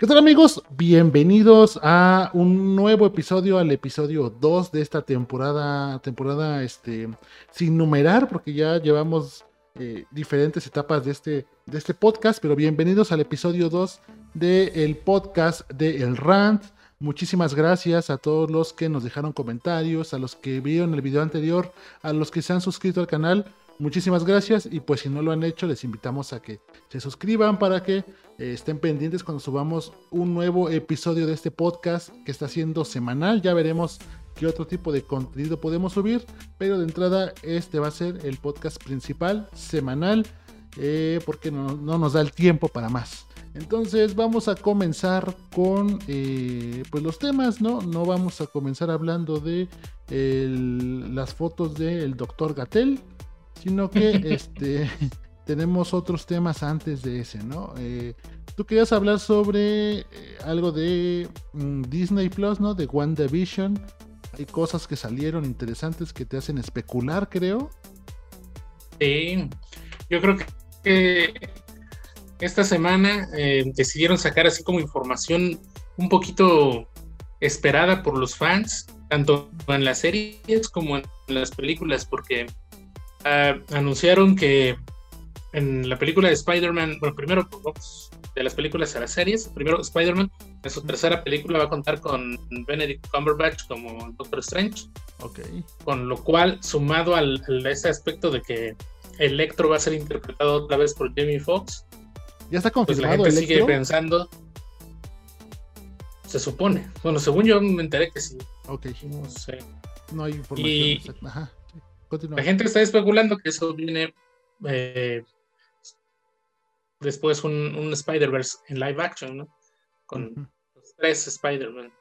¿Qué tal amigos? Bienvenidos a un nuevo episodio, al episodio 2 de esta temporada, temporada este, sin numerar, porque ya llevamos eh, diferentes etapas de este, de este podcast, pero bienvenidos al episodio 2 del podcast de El Rant. Muchísimas gracias a todos los que nos dejaron comentarios, a los que vieron el video anterior, a los que se han suscrito al canal. Muchísimas gracias y pues si no lo han hecho les invitamos a que se suscriban para que eh, estén pendientes cuando subamos un nuevo episodio de este podcast que está siendo semanal. Ya veremos qué otro tipo de contenido podemos subir, pero de entrada este va a ser el podcast principal semanal eh, porque no, nos da el tiempo para más. Entonces vamos a comenzar con eh, pues los temas, ¿no? No vamos a comenzar hablando de las fotos del doctor Gatel sino que este, tenemos otros temas antes de ese, ¿no? Eh, tú querías hablar sobre eh, algo de mm, Disney Plus, ¿no? De WandaVision. Hay cosas que salieron interesantes que te hacen especular, creo. Sí, yo creo que esta semana eh, decidieron sacar así como información un poquito esperada por los fans, tanto en las series como en las películas, porque Ah, anunciaron que en la película de Spider-Man, bueno, primero de las películas a las series, primero Spider-Man, en su tercera película va a contar con Benedict Cumberbatch como Doctor Strange. Ok. Con lo cual, sumado al, a ese aspecto de que Electro va a ser interpretado otra vez por Jamie Foxx. Ya está confirmado. Pues la gente sigue pensando. Se supone. Bueno, según yo me enteré que sí. Ok. No sé. No hay información. Ajá. La gente está especulando que eso viene eh, después un, Spider-Verse en live action, ¿no? Con los tres Spider-Man.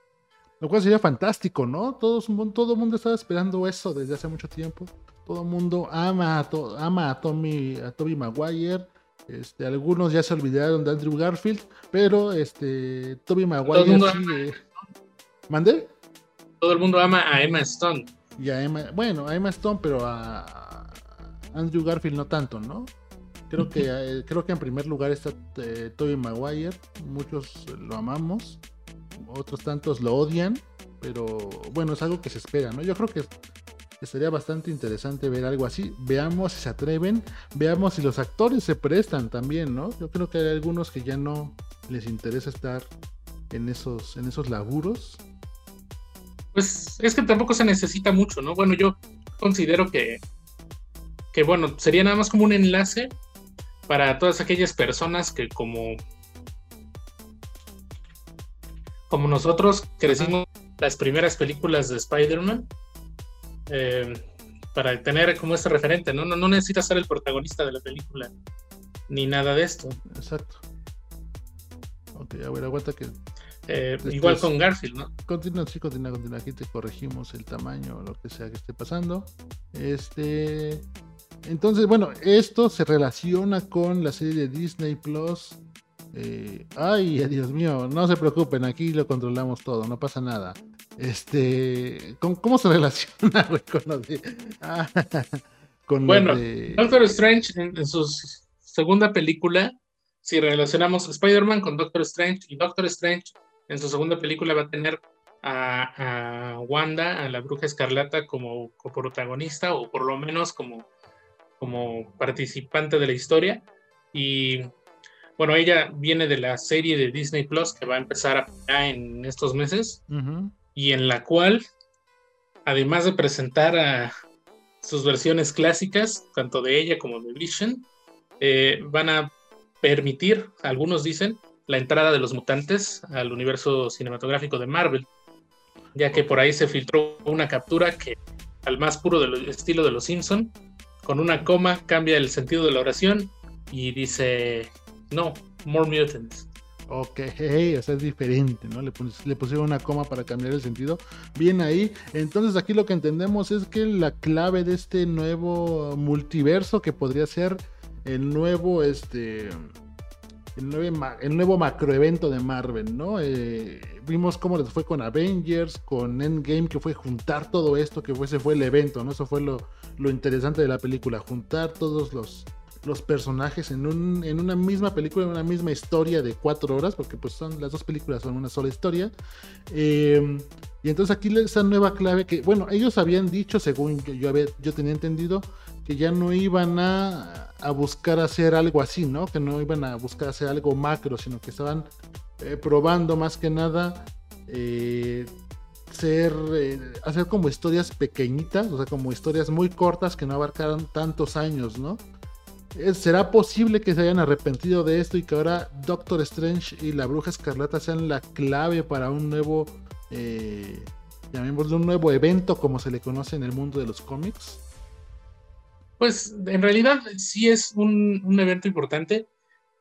Lo cual sería fantástico, ¿no? Todo, todo el mundo estaba esperando eso desde hace mucho tiempo. Todo el mundo ama a, ama a Tommy, a Toby Maguire. Este, algunos ya se olvidaron de Andrew Garfield, pero este, Toby Maguire sigue. ¿Mande? Todo el mundo ama a Emma Stone y a Emma, bueno, a Emma Stone, pero a Andrew Garfield no tanto, ¿no? Creo que, eh, creo que en primer lugar está eh, Tobey Maguire, muchos lo amamos, otros tantos lo odian, pero bueno, es algo que se espera, ¿no? Yo creo que estaría bastante interesante ver algo así. Veamos si se atreven, veamos si los actores se prestan también, ¿no? Yo creo que hay algunos que ya no les interesa estar en esos, en esos laburos pues es que tampoco se necesita mucho, ¿no? Bueno, yo considero que, que bueno, sería nada más como un enlace para todas aquellas personas que como, como nosotros crecimos las primeras películas de Spider-Man, eh, para tener como este referente, ¿no? ¿no? No necesitas ser el protagonista de la película, ni nada de esto. Exacto. Ok, a ver, aguanta que eh, igual con Garfield, ¿no? Continúa, sí, continúa, continúa. Aquí te corregimos el tamaño, lo que sea que esté pasando. Este. Entonces, bueno, esto se relaciona con la serie de Disney Plus. Eh, ay, Dios mío, no se preocupen, aquí lo controlamos todo, no pasa nada. Este, ¿cómo, se relaciona con lo de, ah, con bueno, Doctor Strange en, su segunda película, si relacionamos Spider-Man con Doctor Strange y Doctor Strange en su segunda película va a tener a, Wanda, a la bruja escarlata, como protagonista o por lo menos como, como participante de la historia. Y bueno, ella viene de la serie de Disney Plus que va a empezar en estos meses y en la cual, además de presentar a sus versiones clásicas, tanto de ella como de Vision, eh, van a permitir, algunos dicen, la entrada de los mutantes al universo cinematográfico de Marvel, ya que por ahí se filtró una captura que, al más puro del estilo de los Simpson, con una coma cambia el sentido de la oración y dice, no, more mutants. Ok, o sea, es diferente, ¿no? Le, pusieron una coma para cambiar el sentido. Bien ahí. Entonces aquí lo que entendemos es que la clave de este nuevo multiverso, que podría ser el nuevo, este, el, nuevo macroevento de Marvel, ¿no? Eh, vimos cómo les fue con Avengers, con Endgame, que fue juntar todo esto, que ese fue el evento, ¿no? Eso fue lo, interesante de la película, juntar todos los, los personajes en, un, en una misma película, en una misma historia de cuatro horas, porque pues son las dos películas son una sola historia. Em, y entonces aquí esa nueva clave que, bueno, ellos habían dicho, según yo, yo, yo tenía entendido, que ya no iban a, a, buscar hacer algo así, ¿no? Que no iban a buscar hacer algo macro, sino que estaban eh, probando más que nada eh, ser, eh, hacer como historias pequeñitas, o sea, como historias muy cortas que no abarcaran tantos años, ¿no? ¿Será posible que se hayan arrepentido de esto y que ahora Doctor Strange y la Bruja Escarlata sean la clave para un nuevo, eh, llamémoslo un nuevo evento como se le conoce en el mundo de los cómics? Pues en realidad sí es un evento importante,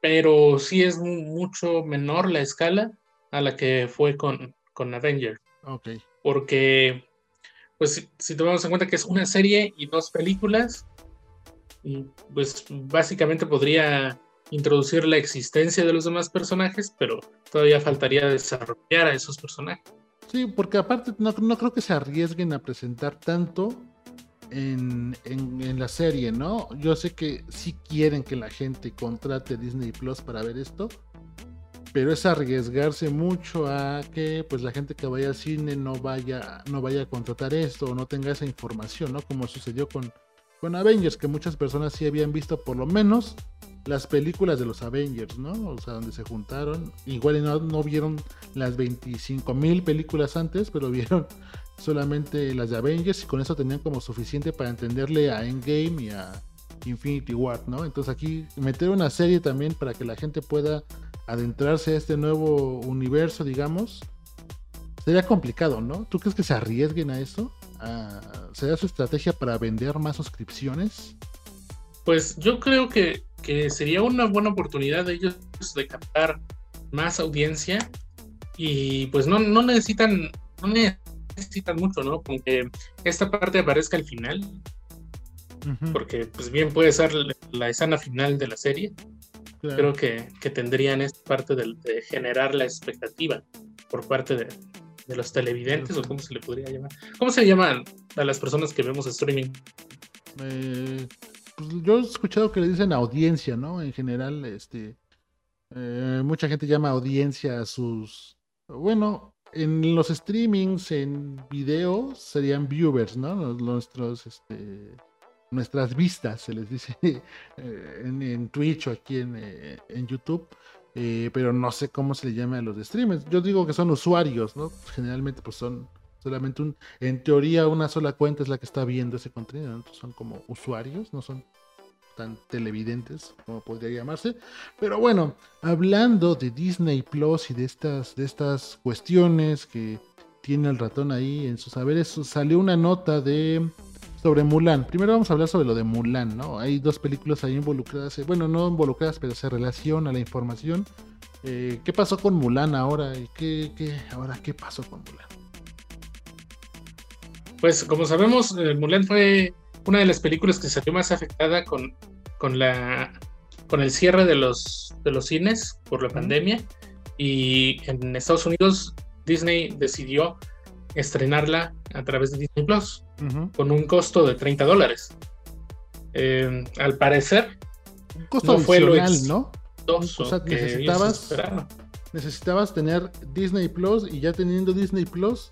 pero sí es mucho menor la escala a la que fue con, con Avengers. Ok. Porque, pues, si tomamos en cuenta que es una serie y dos películas, y pues básicamente podría introducir la existencia de los demás personajes, pero todavía faltaría desarrollar a esos personajes. Sí, porque aparte no, no creo que se arriesguen a presentar tanto en, la serie, ¿no? Yo sé que sí quieren que la gente contrate Disney Plus para ver esto, pero es arriesgarse mucho a que pues la gente que vaya al cine no vaya, no vaya a contratar esto o no tenga esa información, ¿no? Como sucedió con, con Avengers, que muchas personas sí habían visto por lo menos las películas de los Avengers, ¿no? O sea, donde se juntaron. Igual no, no vieron las 25 mil películas antes, pero vieron solamente las de Avengers y con eso tenían como suficiente para entenderle a Endgame y a Infinity War, ¿no? Entonces aquí meter una serie también para que la gente pueda adentrarse a este nuevo universo, digamos, sería complicado, ¿no? ¿Tú crees que se arriesguen a eso? ¿Sería su estrategia para vender más suscripciones? Pues yo creo que, que sería una buena oportunidad de ellos de captar más audiencia y pues no, no necesitan no necesitan mucho, ¿no? Con que esta parte aparezca al final, porque pues bien puede ser la, escena final de la serie. Creo que, que, tendrían esta parte de, generar la expectativa por parte de, de los televidentes, o cómo se le podría llamar. ¿Cómo se llaman a las personas que vemos streaming? Eh, pues yo he escuchado que le dicen audiencia, ¿no? En general, este, eh, mucha gente llama audiencia a sus, bueno, en los streamings, en video, serían viewers, ¿no? Nuestros, este, nuestras vistas, se les dice eh, en, Twitch o aquí en, eh, YouTube. Eh, pero no sé cómo se le llama a los streamers. Yo digo que son usuarios, ¿no? Generalmente pues son solamente un, en teoría una sola cuenta es la que está viendo ese contenido, Entonces son como usuarios, no son tan televidentes como podría llamarse. Pero bueno, hablando de Disney Plus y de estas, de estas cuestiones que tiene el ratón ahí en sus saberes, salió una nota de sobre Mulan. Primero vamos a hablar sobre lo de Mulan, ¿no? Hay dos películas ahí involucradas, eh, bueno, no involucradas, pero se relaciona la información. Eh, ¿Qué pasó con Mulan ahora? ¿Qué, qué, ahora qué pasó con Mulan? Pues como sabemos, eh, Mulan fue una de las películas que salió más afectada con, con, la, con el cierre de los, de los cines por la pandemia. Y en Estados Unidos, Disney decidió estrenarla a través de Disney Plus con un costo de 30 dólares. Eh, al parecer, un costo no fue lo ¿no? O sea, necesitabas, necesitabas tener Disney Plus y ya teniendo Disney Plus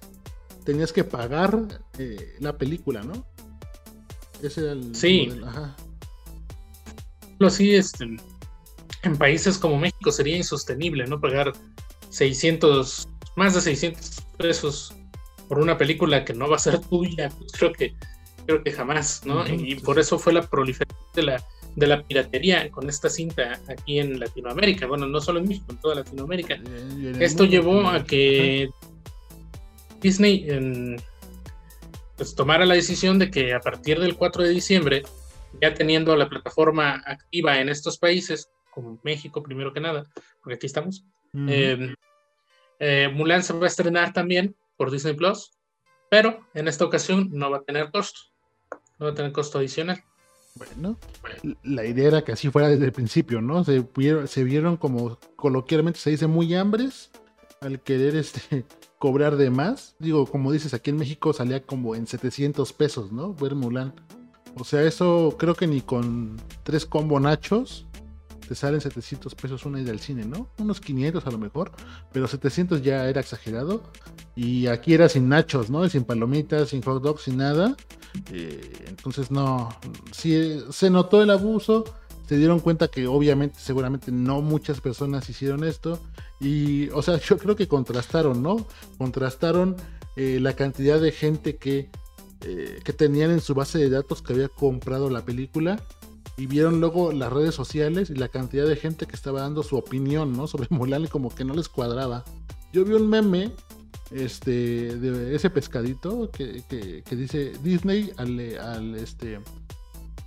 tenías que pagar eh, la película, ¿no? Ese era el sí. Ajá. Sí, este, en países como México sería insostenible, ¿no? Pagar 600, más de 600 pesos por una película que no va a ser tuya, pues creo que, creo que jamás, ¿no? y por eso fue la proliferación de la, de la piratería con esta cinta aquí en Latinoamérica, bueno, no solo en México, en toda Latinoamérica. Esto llevó a que Disney pues, tomara la decisión de que a partir del 4 de diciembre, ya teniendo la plataforma activa en estos países, como México primero que nada, porque aquí estamos, em, eh, Mulan se va a estrenar también por Disney Plus, pero en esta ocasión no va a tener costo, no va a tener costo adicional. Bueno, la idea era que así fuera desde el principio, ¿no? Se, se vieron como coloquialmente se dice muy hambres al querer este cobrar de más. Digo, como dices, aquí en México salía como en 700 pesos, ¿no? Ver Mulan. O sea, eso creo que ni con tres combo nachos te salen 700 pesos una ida al cine, ¿no? Unos 500 a lo mejor, pero 700 ya era exagerado. Y aquí era sin nachos, ¿no? Sin palomitas, sin hot dogs, sin nada. Eh, entonces no, sí, se notó el abuso. Se dieron cuenta que obviamente, seguramente no muchas personas hicieron esto. Y, o sea, yo creo que contrastaron, ¿no? Contrastaron eh, la cantidad de gente que, eh, que tenían en su base de datos que había comprado la película y vieron luego las redes sociales y la cantidad de gente que estaba dando su opinión, ¿no? Sobre Mulan y como que no les cuadraba. Yo vi un meme este, de ese pescadito que, dice Disney al, al, este,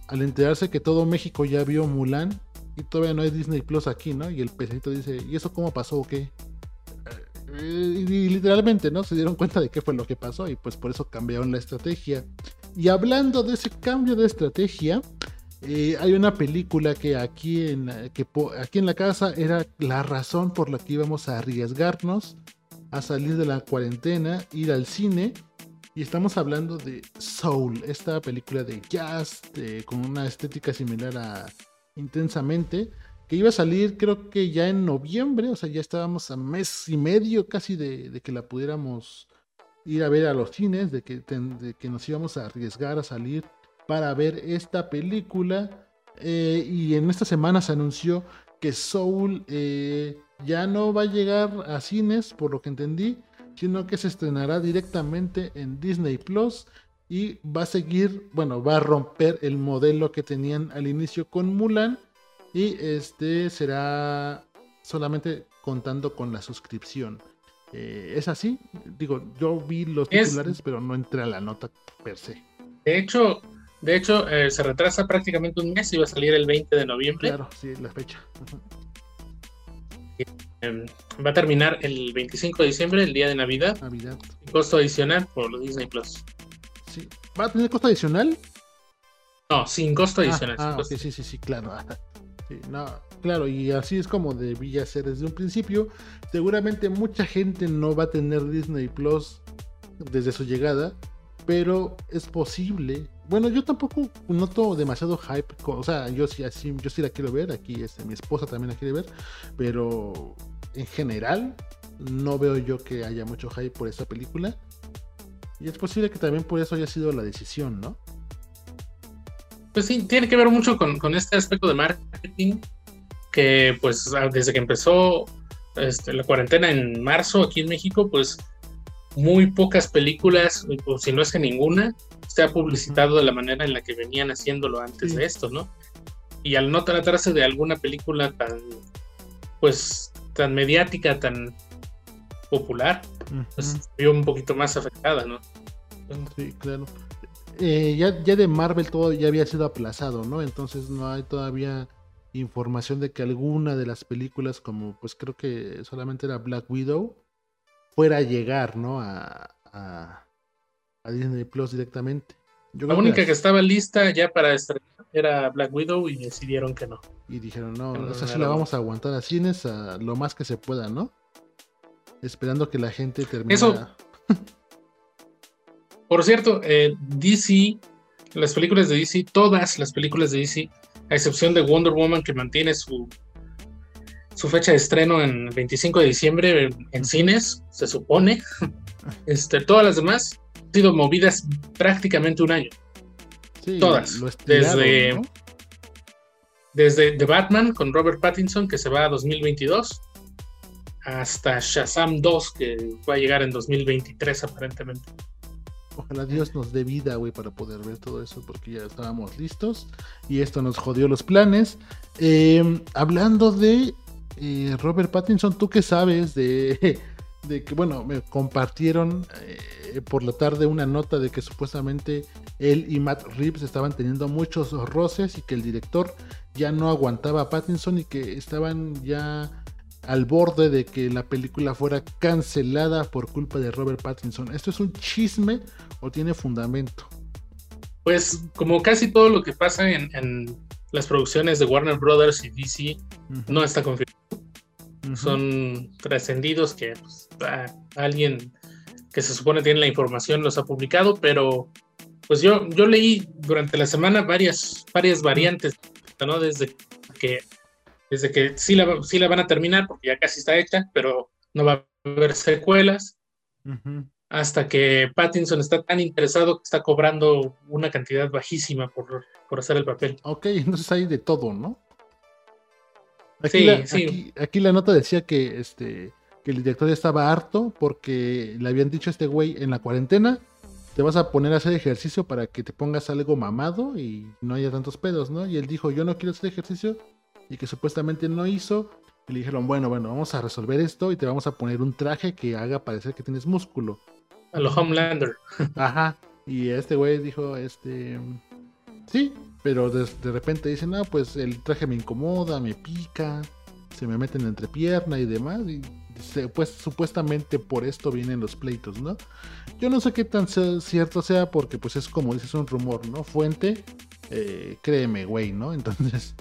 al enterarse que todo México ya vio Mulan y todavía no hay Disney Plus aquí, ¿no? Y el pescadito dice, ¿y eso cómo pasó o qué? Eh, y, literalmente, ¿no? Se dieron cuenta de qué fue lo que pasó y pues por eso cambiaron la estrategia. Y hablando de ese cambio de estrategia, eh, hay una película que aquí, en, que aquí en la casa era la razón por la que íbamos a arriesgarnos a salir de la cuarentena, ir al cine. Y estamos hablando de Soul, esta película de jazz con una estética similar a Intensamente, que iba a salir creo que ya en noviembre, o sea, ya estábamos a mes y medio casi de, que la pudiéramos ir a ver a los cines, de que, que nos íbamos a arriesgar a salir para ver esta película. Eh, y en esta semana se anunció que Soul eh, ya no va a llegar a cines, por lo que entendí, sino que se estrenará directamente en Disney Plus y va a seguir, bueno, va a romper el modelo que tenían al inicio con Mulan y este será solamente contando con la suscripción. Eh, es así, digo, yo vi los titulares, pero no entré a la nota per se. De hecho, de hecho, eh, se retrasa prácticamente un mes y va a salir el 20 de noviembre. Claro, sí, la fecha. Em, va a terminar el 25 de diciembre, el día de Navidad. Navidad. Costo adicional por los Disney Plus. Sí. ¿Va a tener costo adicional? No, sin costo ah, adicional. Ah, sí, sí, sí, claro. No, claro, y así es como debía ser desde un principio. Seguramente mucha gente no va a tener Disney Plus desde su llegada, pero es posible bueno, yo tampoco noto demasiado hype. O sea, yo sí, yo sí la quiero ver. Aquí este, mi esposa también la quiere ver. Pero en general, no veo yo que haya mucho hype por esta película. Y es posible que también por eso haya sido la decisión, ¿no? Pues sí, tiene que ver mucho con, con este aspecto de marketing. Que pues desde que empezó este, la cuarentena en marzo aquí en México, pues muy pocas películas, si no es que ninguna, se ha publicitado de la manera en la que venían haciéndolo antes de esto, ¿no? Y al no tratarse de alguna película tan, pues, tan mediática, tan popular, pues vio un poquito más afectada, ¿no? Sí, claro. Eh, ya, ya de Marvel todo ya había sido aplazado, ¿no? Entonces no hay todavía información de que alguna de las películas, como pues creo que solamente era Black Widow, fuera a llegar, ¿no? a, a Disney Plus directamente. la única que, estaba lista ya para estrenar era Black Widow y decidieron que no. Y dijeron, no, no esa sí la vamos a aguantar a cines a lo más que se pueda, ¿no? Esperando que la gente termine. Eso. Por cierto, eh, DC, las películas de DC, todas las películas de DC, a excepción de Wonder Woman que mantiene su, su fecha de estreno en 25 de diciembre en, cines, se supone. Este, todas las demás sido movidas prácticamente un año. Todas. desde, desde The Batman con Robert Pattinson, que se va a 2022, hasta Shazam 2, que va a llegar en 2023 aparentemente. Ojalá Dios nos dé vida, güey, para poder ver todo eso, porque ya estábamos listos y esto nos jodió los planes. Eh, hablando de eh, Robert Pattinson, ¿tú qué sabes de de que, bueno, me compartieron eh, por la tarde una nota de que supuestamente él y Matt Reeves estaban teniendo muchos roces y que el director ya no aguantaba a Pattinson y que estaban ya al borde de que la película fuera cancelada por culpa de Robert Pattinson. ¿Esto es un chisme o tiene fundamento? Pues como casi todo lo que pasa en, las producciones de Warner Brothers y DC, no está confirmado son trascendidos que pues, alguien que se supone tiene la información los ha publicado, pero pues yo, yo leí durante la semana varias, varias variantes, ¿no? Desde que, desde que sí la, sí la van a terminar, porque ya casi está hecha, pero no va a haber secuelas. Hasta que Pattinson está tan interesado que está cobrando una cantidad bajísima por, por hacer el papel. Ok, entonces hay de todo, ¿no? Aquí, la, Aquí, la nota decía que, este, que el director estaba harto porque le habían dicho a este güey en la cuarentena, te vas a poner a hacer ejercicio para que te pongas algo mamado y no haya tantos pedos, ¿no? Y él dijo, yo no quiero hacer ejercicio y que supuestamente no hizo. Y le dijeron, bueno, bueno, vamos a resolver esto y te vamos a poner un traje que haga parecer que tienes músculo. A lo Homelander. Ajá. Y este güey dijo, este, sí, pero de, repente dicen, no, pues el traje me incomoda, me pica, se me mete en la entrepierna y demás. Y pues supuestamente por esto vienen los pleitos, ¿no? Yo no sé qué tan cierto sea porque pues es como dices un rumor, ¿no? Fuente, eh, créeme, güey, ¿no? Entonces,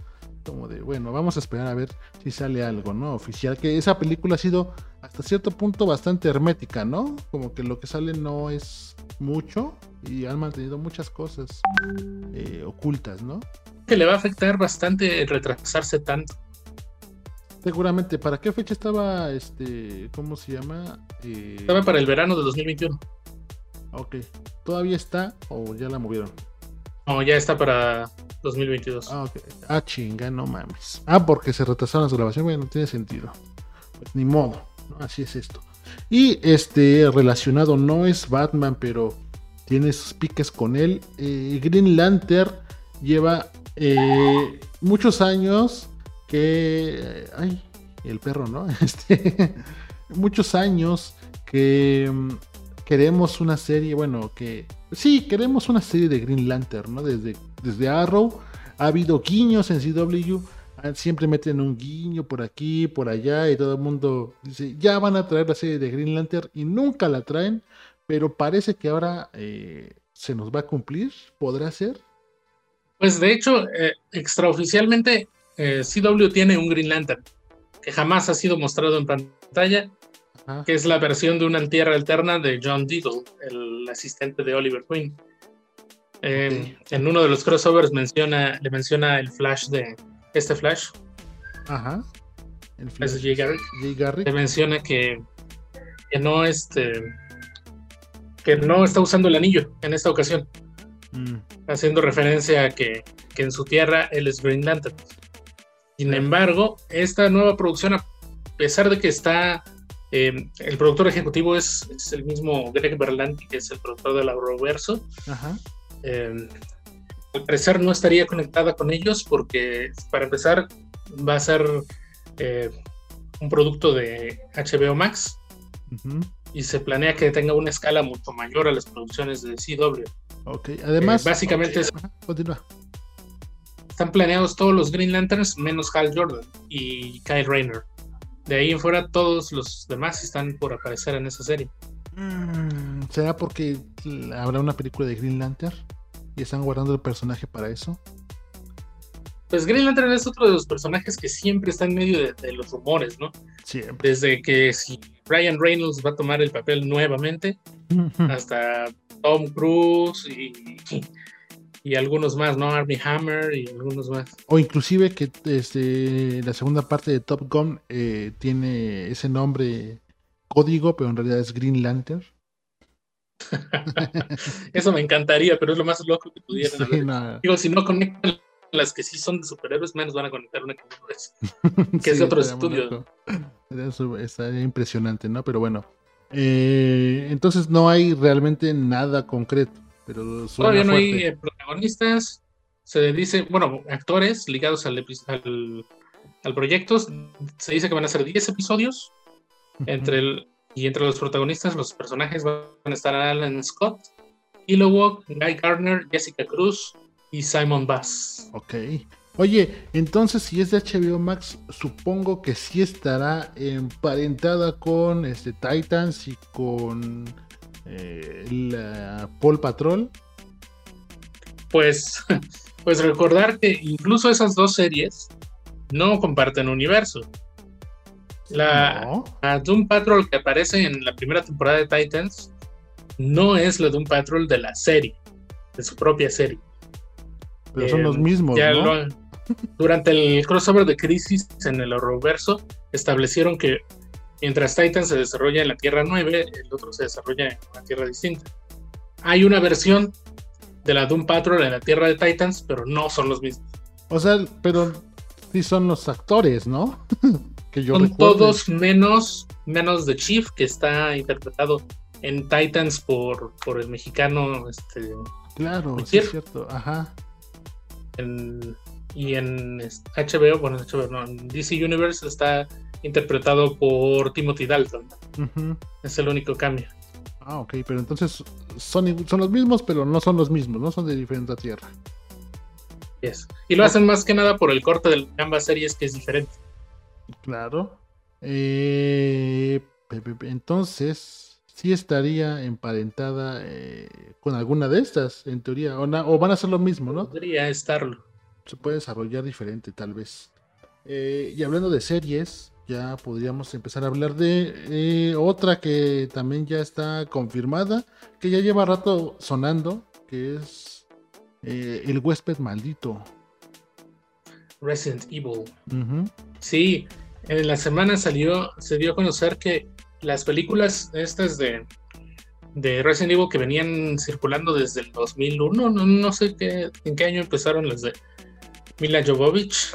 como de, bueno, vamos a esperar a ver si sale algo, ¿no? Oficial, que esa película ha sido hasta cierto punto bastante hermética, ¿no? Como que lo que sale no es mucho y han mantenido muchas cosas eh, ocultas, ¿no? Que le va a afectar bastante retrasarse tanto. Seguramente, ¿para qué fecha estaba este, cómo se llama? Eh, estaba para el verano de 2021. Ok, ¿todavía está o ya la movieron? No, ya está para 2022. Ah, okay. ah chinga, no mames. Ah, porque se retrasaron las grabaciones, bueno, no tiene sentido. Pues, ni modo, así es esto. Y este relacionado no es Batman, pero tiene sus piques con él. Eh, Green Lantern lleva eh, muchos años que... Ay, el perro, ¿no? Este, muchos años que mm, queremos una serie, bueno, que... Sí, queremos una serie de Green Lantern, ¿no? Desde, desde Arrow ha habido guiños en CW, ah, siempre meten un guiño por aquí, por allá, y todo el mundo dice, ya van a traer la serie de Green Lantern y nunca la traen pero parece que ahora eh, se nos va a cumplir, ¿podrá ser? Pues de hecho, eh, extraoficialmente, eh, CW tiene un Green Lantern que jamás ha sido mostrado en pantalla, que es la versión de una tierra alterna de John Deagle, el asistente de Oliver Queen. En uno de los crossovers menciona, le menciona el Flash de este Flash. Ajá. El Flash. Es Garrett. Le menciona que, que no este que no está usando el anillo en esta ocasión, mm. haciendo referencia a que, en su tierra él es Green Lantern. Sin embargo, esta nueva producción, a pesar de que está, em, el productor ejecutivo es, el mismo Greg Berlanti, que es el productor de la Roverso, em, al parecer no estaría conectada con ellos porque, para empezar, va a ser eh, un producto de HBO Max y se planea que tenga una escala mucho mayor a las producciones de CW. Ok, además. Eh, básicamente continúa. Están planeados todos los Green Lanterns menos Hal Jordan y Kyle Rayner. De ahí en fuera, todos los demás están por aparecer en esa serie. Mm, ¿Será porque habrá una película de Green Lantern y están guardando el personaje para eso? Pues Green Lantern es otro de los personajes que siempre está en medio de, los rumores, ¿no? Siempre. Desde que si Ryan Reynolds va a tomar el papel nuevamente, hasta Tom Cruise y, y, algunos más, ¿no? Army Hammer y algunos más. O inclusive que este, la segunda parte de Top Gun eh, tiene ese nombre código, pero en realidad es Green Lantern. Eso me encantaría, pero es lo más loco que pudieran Digo, si no conectan las que sí son de superhéroes, menos van a conectar una que no es. Que es de otro estudio. Está impresionante, ¿no? Pero bueno. Eh, entonces no hay realmente nada concreto. Pero Todavía no hay eh, protagonistas. Se dice, bueno, actores ligados al, al, al, proyecto. Se dice que van a ser 10 episodios. Entre el, y entre los protagonistas, los personajes van a estar Alan Scott, Walk, Guy Gardner, Jessica Cruz, y Simon Bass. Ok. Oye, entonces si es de HBO Max, supongo que sí estará emparentada con este Titans y con eh, la Paul Patrol. Pues, pues recordar que incluso esas dos series no comparten universo. La, Doom Patrol que aparece en la primera temporada de Titans no es la Doom Patrol de la serie. de su propia serie. Pero son los em, mismos, ¿no? durante el crossover de Crisis en el Horrorverso, establecieron que mientras Titan se desarrolla en la Tierra 9, el otro se desarrolla en una Tierra distinta. Hay una versión de la Doom Patrol en la Tierra de Titans, pero no son los mismos. O sea, pero sí son los actores, ¿no? que yo son todos menos, menos de Chief, que está interpretado en Titans por, por el mexicano. Este, claro, sí es cierto, ajá. y en HBO, bueno, HBO no, en DC Universe está interpretado por Timothy Dalton. Es el único cambio. Ah, ok, pero entonces son, son los mismos, pero no son los mismos, no son de diferente tierra. Y lo hacen más que nada por el corte de ambas series que es diferente. Claro. Eh, entonces, sí estaría emparentada eh, con alguna de estas, en teoría. O, van a ser lo mismo, ¿no? Podría estarlo. Se puede desarrollar diferente, tal vez. Eh, y hablando de series, ya podríamos empezar a hablar de otra que también ya está confirmada, que ya lleva rato sonando, que es eh, el huésped maldito. Resident Evil. Sí, en la semana salió, se dio a conocer que las películas estas de, de Resident Evil que venían circulando desde el 2001, no, no sé qué, en qué año empezaron las de Mila Jovovich.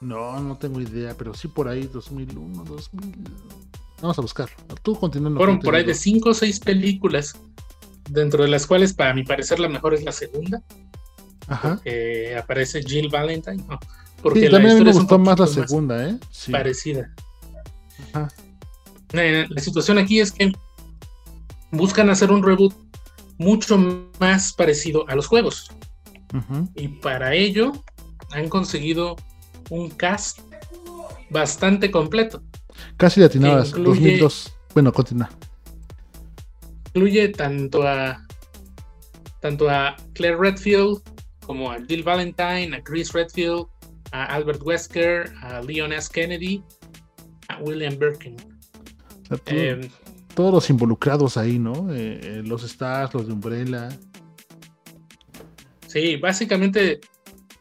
No, no tengo idea, pero sí por ahí 2001, 2000. Vamos a buscar. Tú continuando. Fueron por ahí de 5 o 6 películas dentro de las cuales para mi parecer la mejor es la segunda. Ajá. aparece Jill Valentine. porque sí, también me gustó más la segunda, ¿eh? Parecida. Ajá. Eh, la situación aquí es que buscan hacer un reboot mucho más parecido a los juegos. Y para ello han conseguido un cast bastante completo. Casi atinadas, incluye, 2002. Bueno, continúa incluye tanto a tanto a Claire Redfield como a Jill Valentine, a Chris Redfield, a Albert Wesker, a Leon S. Kennedy, a William Birkin. Em, todos los involucrados ahí, ¿no? Eh, eh, los stars, los de Umbrella. Sí, básicamente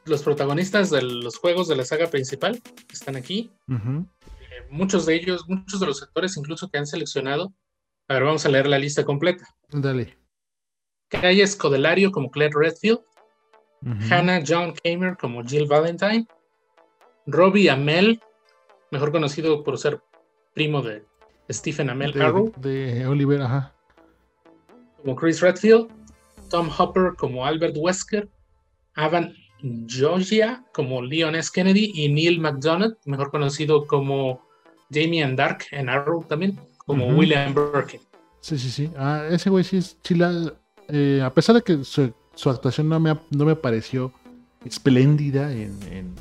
los protagonistas de los juegos de la saga principal están aquí. Eh, muchos de ellos, muchos de los actores incluso que han seleccionado a ver, vamos a leer la lista completa. Dale. Calle Scodelario como Claire Redfield. Hannah John Kamer como Jill Valentine. Robbie Amell, mejor conocido por ser primo de Stephen Amell Arrow. De Oliver, ajá. Como Chris Redfield. Tom Hopper como Albert Wesker. Avan Georgia como Leon S. Kennedy. Y Neil McDonough, mejor conocido como Damien Dark en Arrow también como William Birkin. Sí, sí, sí. Ah, ese güey sí es chila. Eh, a pesar de que su, actuación no me, no me pareció espléndida en,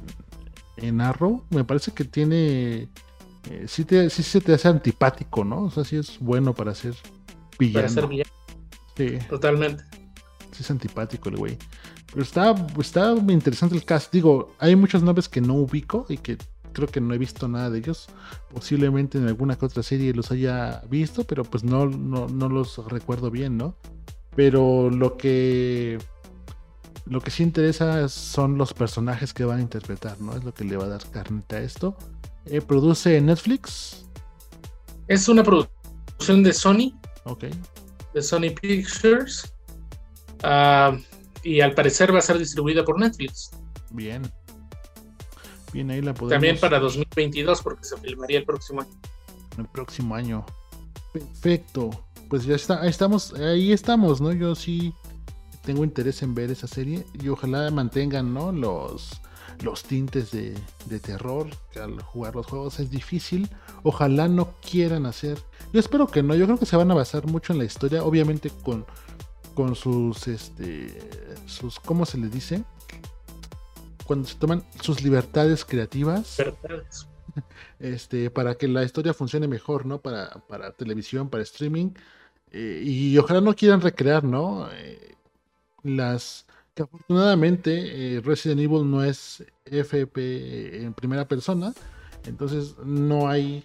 en, Arrow, me parece que tiene. Eh, sí, te, sí se te hace antipático, ¿no? O sea, sí es bueno para ser villano. Para ser villano. Sí. Totalmente. Sí es antipático el güey. Pero está, está interesante el cast. Digo, hay muchos nombres que no ubico y que creo que no he visto nada de ellos. Posiblemente en alguna que otra serie los haya visto, pero pues no, no, los recuerdo bien, ¿no? Pero lo que lo que sí interesa son los personajes que van a interpretar, ¿no? Es lo que le va a dar carnita a esto. Eh, produce Netflix. Es una producción de Sony. Ok. De Sony Pictures. Ah, y al parecer va a ser distribuida por Netflix. Bien. Bien, ahí la podemos... También para 2022, porque se filmaría el próximo año. El próximo año. Perfecto. Pues ya está, ahí estamos, ahí estamos, ¿no? Yo sí tengo interés en ver esa serie y ojalá mantengan, ¿no? Los, los tintes de, de terror, que al jugar los juegos es difícil. Ojalá no quieran hacer. Yo espero que no, yo creo que se van a basar mucho en la historia, obviamente con, con sus, este, sus, ¿cómo se le dice? cuando se toman sus libertades creativas. Este, para que la historia funcione mejor, ¿no? Para, para televisión, para streaming. Eh, y ojalá no quieran recrear, ¿no? Eh, las que afortunadamente eh, Resident Evil no es FP en primera persona. Entonces no hay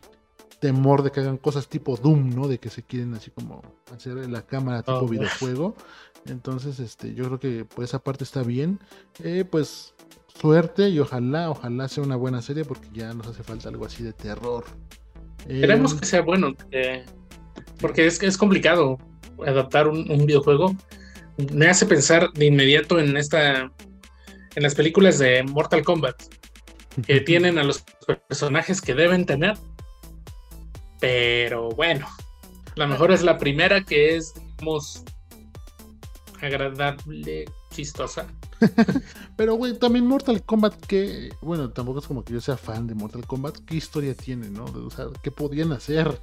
temor de que hagan cosas tipo Doom, ¿no? De que se quieren así como hacer la cámara tipo oh, videojuego. Entonces, este, yo creo que por esa parte está bien. Eh, pues suerte y ojalá, ojalá sea una buena serie porque ya nos hace falta algo así de terror. Queremos que sea bueno, porque es que es complicado adaptar un, videojuego. Me hace pensar de inmediato en esta, en las películas de Mortal Kombat, que tienen a los personajes que deben tener, pero bueno, la mejor es la primera que es, digamos, agradable, chistosa. Pero, güey, también Mortal Kombat, que, bueno, tampoco es como que yo sea fan de Mortal Kombat, ¿qué historia tiene, no? O sea, ¿qué podían hacer?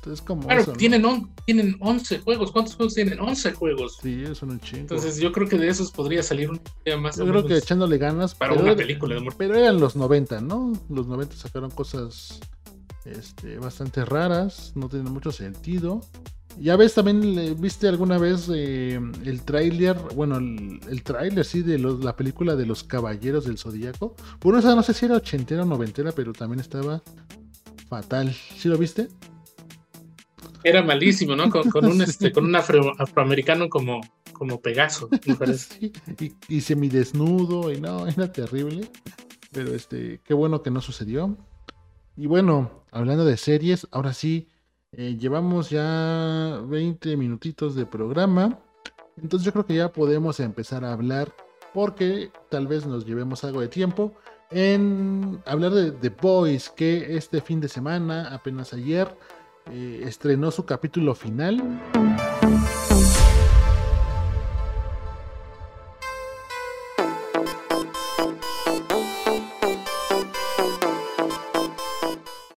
Entonces, como. Claro, tienen, tienen 11 juegos. ¿Cuántos juegos tienen? 11 juegos. Sí, son un chingo. Entonces, yo creo que de esos podría salir un día más. Yo creo que echándole ganas. Para una película de Pero eran los 90, ¿no? Los 90 sacaron cosas este, bastante raras, no tienen mucho sentido. Ya ves, también viste alguna vez eh, el tráiler, bueno, el, el tráiler, sí, de la película de los Caballeros del Zodíaco. Bueno, esa no sé si era ochentera o noventera, pero también estaba fatal. ¿Sí lo viste? Era malísimo, ¿no? Con, un, este, con un afroamericano como, como Pegaso, me parece. y, y semidesnudo, y no, era terrible. Pero este, qué bueno que no sucedió. Y bueno, hablando de series, ahora sí, eh, llevamos ya 20 minutitos de programa. Entonces yo creo que ya podemos empezar a hablar porque tal vez nos llevemos algo de tiempo en hablar de The Boys que este fin de semana, apenas ayer, eh, estrenó su capítulo final.